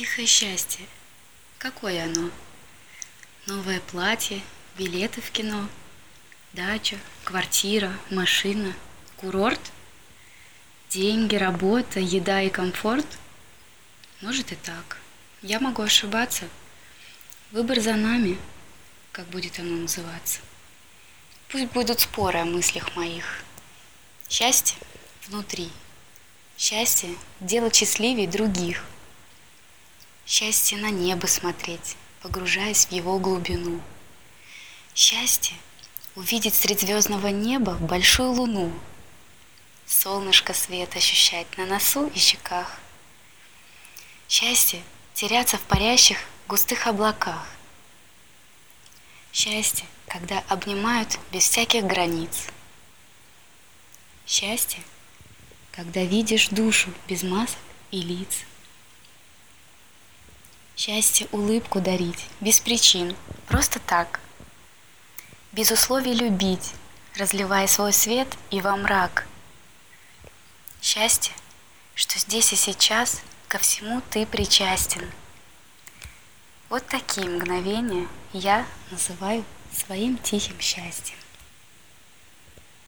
Тихое счастье. Какое оно? Новое платье, билеты в кино, дача, квартира, машина, курорт, деньги, работа, еда и комфорт? Может и так. Я могу ошибаться. Выбор за нами, как будет оно называться. Пусть будут споры о мыслях моих. Счастье внутри. Счастье – делать счастливее других. Счастье на небо смотреть, погружаясь в его глубину. Счастье – увидеть средь звездного неба большую луну. Солнышко свет ощущать на носу и щеках. Счастье – теряться в парящих густых облаках. Счастье, когда обнимают без всяких границ. Счастье, когда видишь душу без масок и лиц. Счастье улыбку дарить, без причин, просто так. Без условий любить, разливая свой свет и во мрак. Счастье, что здесь и сейчас ко всему ты причастен. Вот такие мгновения я называю своим тихим счастьем.